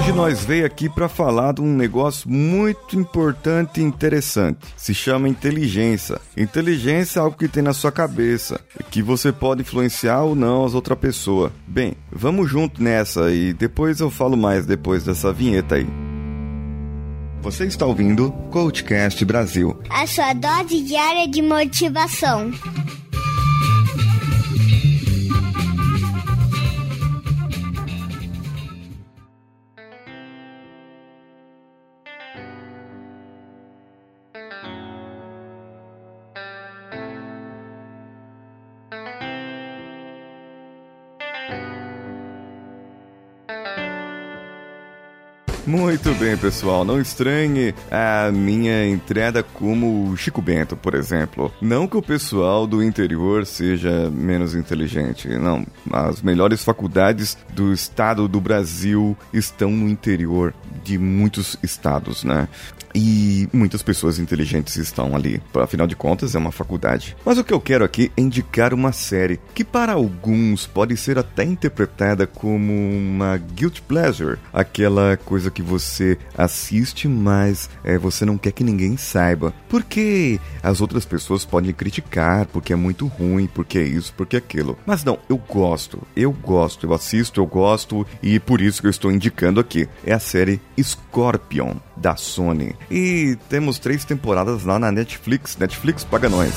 Hoje nós veio aqui para falar de um negócio muito importante e interessante. Se chama inteligência. Inteligência é algo que tem na sua cabeça, que você pode influenciar ou não as outras pessoas. Bem, vamos junto nessa e depois eu falo mais depois dessa vinheta aí. Você está ouvindo Coachcast Brasil. A sua dose diária de motivação. Muito bem, pessoal. Não estranhe a minha entrada como Chico Bento, por exemplo. Não que o pessoal do interior seja menos inteligente. Não. As melhores faculdades do estado do Brasil estão no interior de muitos estados, né? E muitas pessoas inteligentes estão ali. Afinal de contas, é uma faculdade. Mas o que eu quero aqui é indicar uma série que, para alguns, pode ser até interpretada como uma guilt pleasure aquela coisa que você assiste, mas é, você não quer que ninguém saiba. Porque as outras pessoas podem criticar, porque é muito ruim, porque é isso, porque é aquilo. Mas não, eu gosto, eu gosto, eu assisto, eu gosto, e por isso que eu estou indicando aqui. É a série Scorpion da Sony. E temos três temporadas lá na Netflix. Netflix paga nós.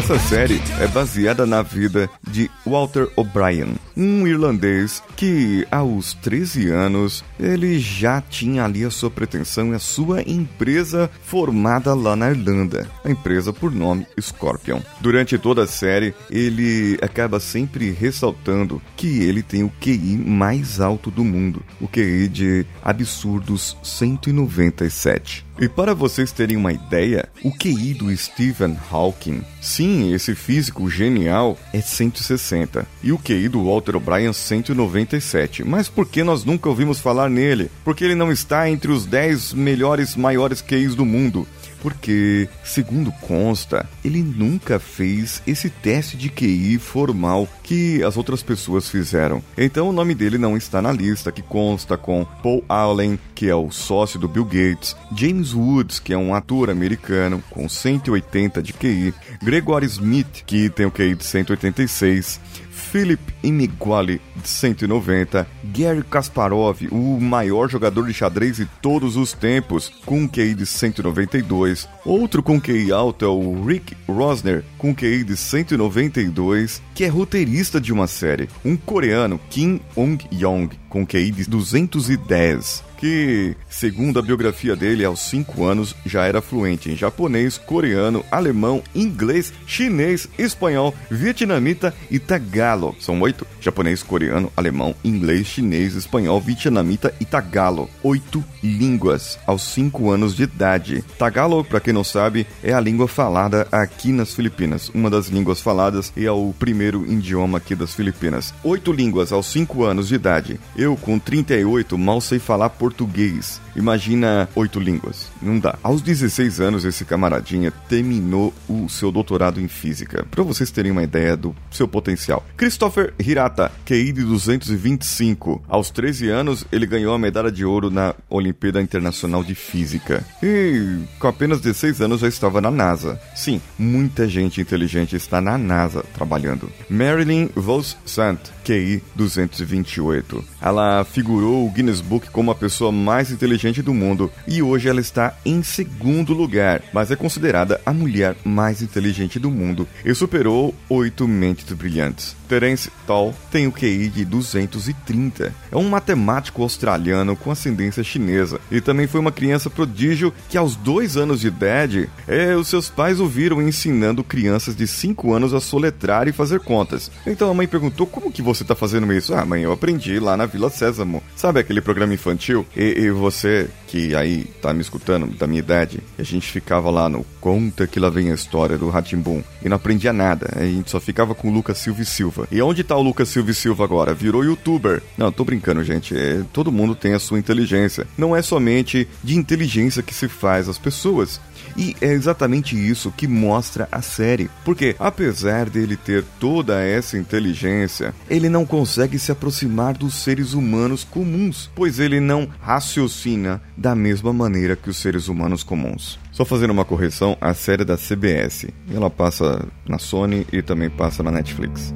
Essa série é baseada na vida de Walter O'Brien, um irlandês que, aos 13 anos, ele já tinha ali a sua pretensão e a sua empresa formada lá na Irlanda, a empresa por nome Scorpion. Durante toda a série, ele acaba sempre ressaltando que ele tem o QI mais alto do mundo, o QI de absurdos 197. E para vocês terem uma ideia, o QI do Stephen Hawking, sim, esse físico genial, é 160. E o QI do Walter O'Brien, 197. Mas por que nós nunca ouvimos falar nele? Porque ele não está entre os 10 melhores maiores QIs do mundo porque, segundo consta, ele nunca fez esse teste de QI formal que as outras pessoas fizeram. Então o nome dele não está na lista, que consta com Paul Allen, que é o sócio do Bill Gates, James Woods, que é um ator americano com 180 de QI, Gregory Smith, que tem o QI de 186, Philip Iniguali, de 190, Gary Kasparov, o maior jogador de xadrez de todos os tempos, com um QI de 192, outro com QI alto é o Rick Rosner, com QI de 192, que é roteirista de uma série, um coreano, Kim Ong-yong, com QI de 210 que, segundo a biografia dele, aos 5 anos já era fluente em japonês, coreano, alemão, inglês, chinês, espanhol, vietnamita e tagalo. São oito: japonês, coreano, alemão, inglês, chinês, espanhol, vietnamita e tagalo. Oito línguas aos 5 anos de idade. Tagalo, para quem não sabe, é a língua falada aqui nas Filipinas, uma das línguas faladas e é o primeiro idioma aqui das Filipinas. Oito línguas aos 5 anos de idade. Eu, com 38, mal sei falar português português. Imagina oito línguas. Não dá. Aos 16 anos, esse camaradinha terminou o seu doutorado em física. Para vocês terem uma ideia do seu potencial. Christopher Hirata, QI de 225. Aos 13 anos, ele ganhou a medalha de ouro na Olimpíada Internacional de Física. E com apenas 16 anos já estava na NASA. Sim, muita gente inteligente está na NASA trabalhando. Marilyn Vos Sant, QI 228. Ela figurou o Guinness Book como a pessoa mais inteligente do mundo e hoje ela está em segundo lugar, mas é considerada a mulher mais inteligente do mundo e superou oito mentes brilhantes. Terence Tall tem o QI de 230. É um matemático australiano com ascendência chinesa e também foi uma criança prodígio que aos dois anos de idade, é, os seus pais o viram ensinando crianças de 5 anos a soletrar e fazer contas. Então a mãe perguntou como que você está fazendo isso? Ah, mãe, eu aprendi lá na Vila Sésamo. Sabe aquele programa infantil? E, e você que aí tá me escutando da minha idade, a gente ficava lá no Conta que lá vem a história do Ratimbum e não aprendia nada. A gente só ficava com o Lucas Silva e Silva. E onde tá o Lucas Silva e Silva agora? Virou youtuber. Não, tô brincando, gente. É, todo mundo tem a sua inteligência. Não é somente de inteligência que se faz as pessoas. E é exatamente isso que mostra a série, porque apesar dele ter toda essa inteligência, ele não consegue se aproximar dos seres humanos comuns, pois ele não raciocina da mesma maneira que os seres humanos comuns. Só fazendo uma correção, a série é da CBS. Ela passa na Sony e também passa na Netflix.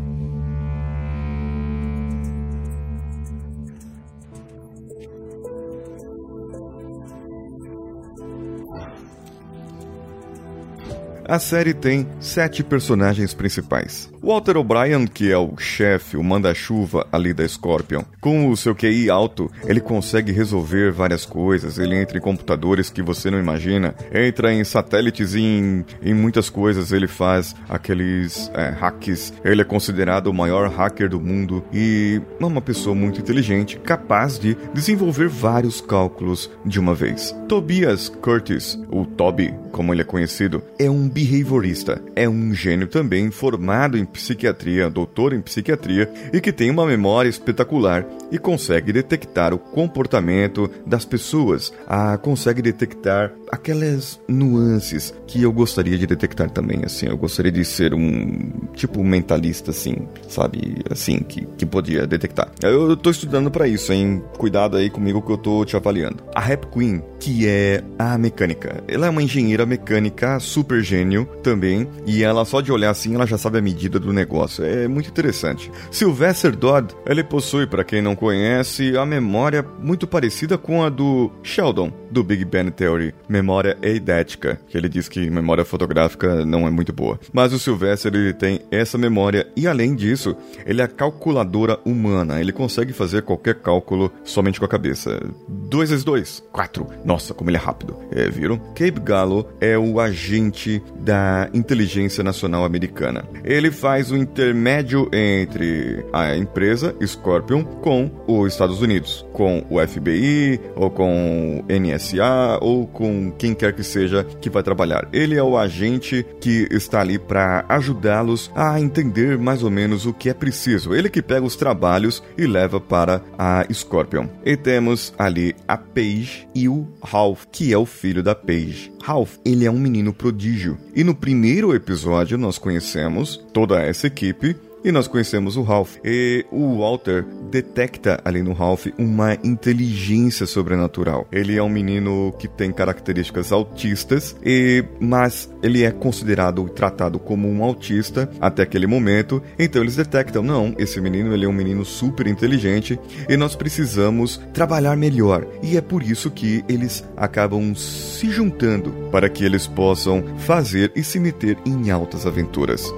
A série tem sete personagens principais. Walter O'Brien, que é o chefe, o manda-chuva ali da Scorpion, com o seu QI alto, ele consegue resolver várias coisas. Ele entra em computadores que você não imagina, entra em satélites e em, em muitas coisas. Ele faz aqueles é, hacks. Ele é considerado o maior hacker do mundo e é uma pessoa muito inteligente, capaz de desenvolver vários cálculos de uma vez. Tobias Curtis, o Toby, como ele é conhecido, é um behaviorista. É um gênio também formado em psiquiatria, doutor em psiquiatria e que tem uma memória espetacular e consegue detectar o comportamento das pessoas, ah, consegue detectar aquelas nuances que eu gostaria de detectar também, assim, eu gostaria de ser um tipo mentalista, assim, sabe, assim, que, que podia detectar. Eu tô estudando para isso, hein, cuidado aí comigo que eu tô te avaliando. A Rap Queen, que é a mecânica, ela é uma engenheira mecânica super gênio também, e ela só de olhar assim, ela já sabe a medida do negócio, é muito interessante. Sylvester Dodd, ele possui, para quem não conhece, a memória muito parecida com a do Sheldon, do Big Bang Theory, memória eidética, que ele diz que memória fotográfica não é muito boa. Mas o Sylvester ele tem essa memória e além disso, ele é a calculadora humana. Ele consegue fazer qualquer cálculo somente com a cabeça. 2 vezes 2, 4. Nossa, como ele é rápido. É, viram? Cape Gallo é o agente da inteligência nacional americana. Ele faz o intermédio entre a empresa Scorpion com os Estados Unidos, com o FBI ou com o NSA ou com quem quer que seja que vai trabalhar. Ele é o agente que está ali para ajudá-los a entender mais ou menos o que é preciso. Ele que pega os trabalhos e leva para a Scorpion. E temos ali a Paige e o Ralph, que é o filho da Paige. Ralph, ele é um menino prodígio. E no primeiro episódio nós conhecemos toda essa equipe e nós conhecemos o Ralph. E o Walter detecta ali no Ralph uma inteligência sobrenatural. Ele é um menino que tem características autistas, e mas ele é considerado e tratado como um autista até aquele momento. Então eles detectam, não, esse menino ele é um menino super inteligente e nós precisamos trabalhar melhor. E é por isso que eles acabam se juntando para que eles possam fazer e se meter em altas aventuras.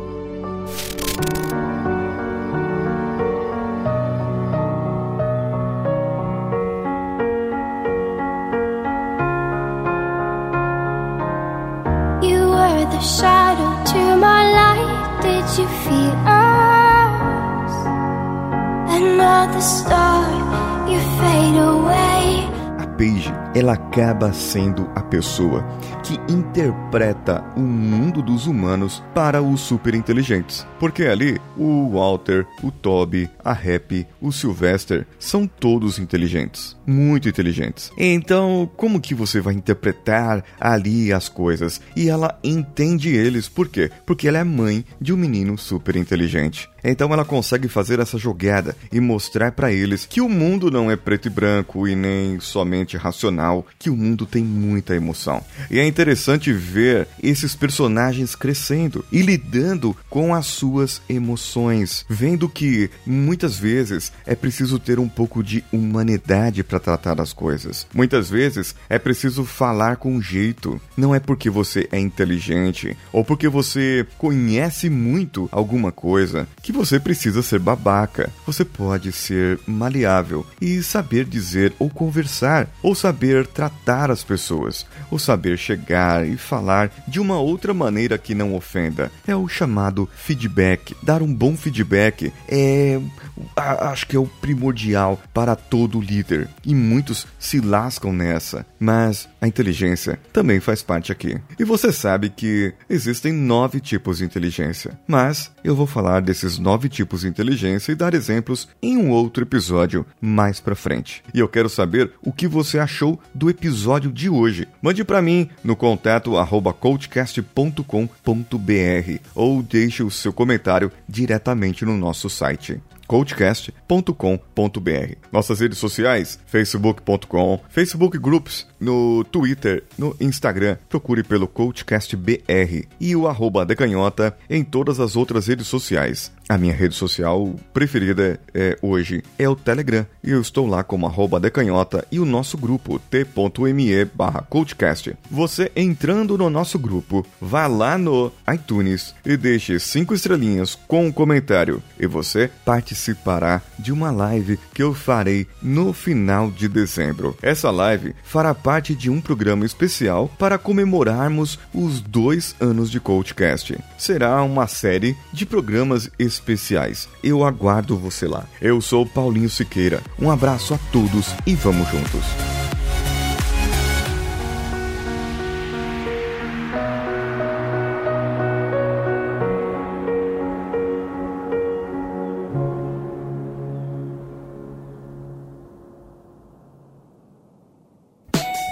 The shadow to my light. Did you feel us? Another star, you fade away. A Paige, ela acaba sendo a pessoa que interpreta o mundo dos humanos para os superinteligentes. Porque ali, o Walter, o Toby, a Happy, o Sylvester são todos inteligentes, muito inteligentes. Então, como que você vai interpretar ali as coisas? E ela entende eles, por quê? Porque ela é mãe de um menino super inteligente. Então ela consegue fazer essa jogada e mostrar para eles que o mundo não é preto e branco e nem somente racional, que o mundo tem muita emoção. E é interessante ver esses personagens crescendo e lidando com as suas emoções, vendo que muitas vezes é preciso ter um pouco de humanidade para tratar as coisas. Muitas vezes é preciso falar com jeito. Não é porque você é inteligente ou porque você conhece muito alguma coisa que você precisa ser babaca. Você pode ser maleável e saber dizer ou conversar, ou saber tratar as pessoas, ou saber chegar e falar de uma outra maneira que não ofenda. É o chamado feedback. Dar um bom feedback é acho que é o primordial para todo líder e muitos se lascam nessa. mas a inteligência também faz parte aqui. E você sabe que existem nove tipos de inteligência, mas eu vou falar desses nove tipos de inteligência e dar exemplos em um outro episódio mais pra frente. E eu quero saber o que você achou do episódio de hoje. Mande para mim no contato coachcast.com.br ou deixe o seu comentário diretamente no nosso site coachcast.com.br. Nossas redes sociais, facebook.com, Facebook Groups, no Twitter, no Instagram, procure pelo CoachCastBR e o arroba decanhota em todas as outras redes sociais. A minha rede social preferida é, hoje é o Telegram e eu estou lá como arroba decanhota e o nosso grupo t.me barra. Você entrando no nosso grupo, vá lá no iTunes e deixe cinco estrelinhas com um comentário e você participará de uma live que eu farei no final de dezembro. Essa live fará parte de um programa especial para comemorarmos os dois anos de CoachCast. Será uma série de programas especiais. Eu aguardo você lá. Eu sou Paulinho Siqueira. Um abraço a todos e vamos juntos.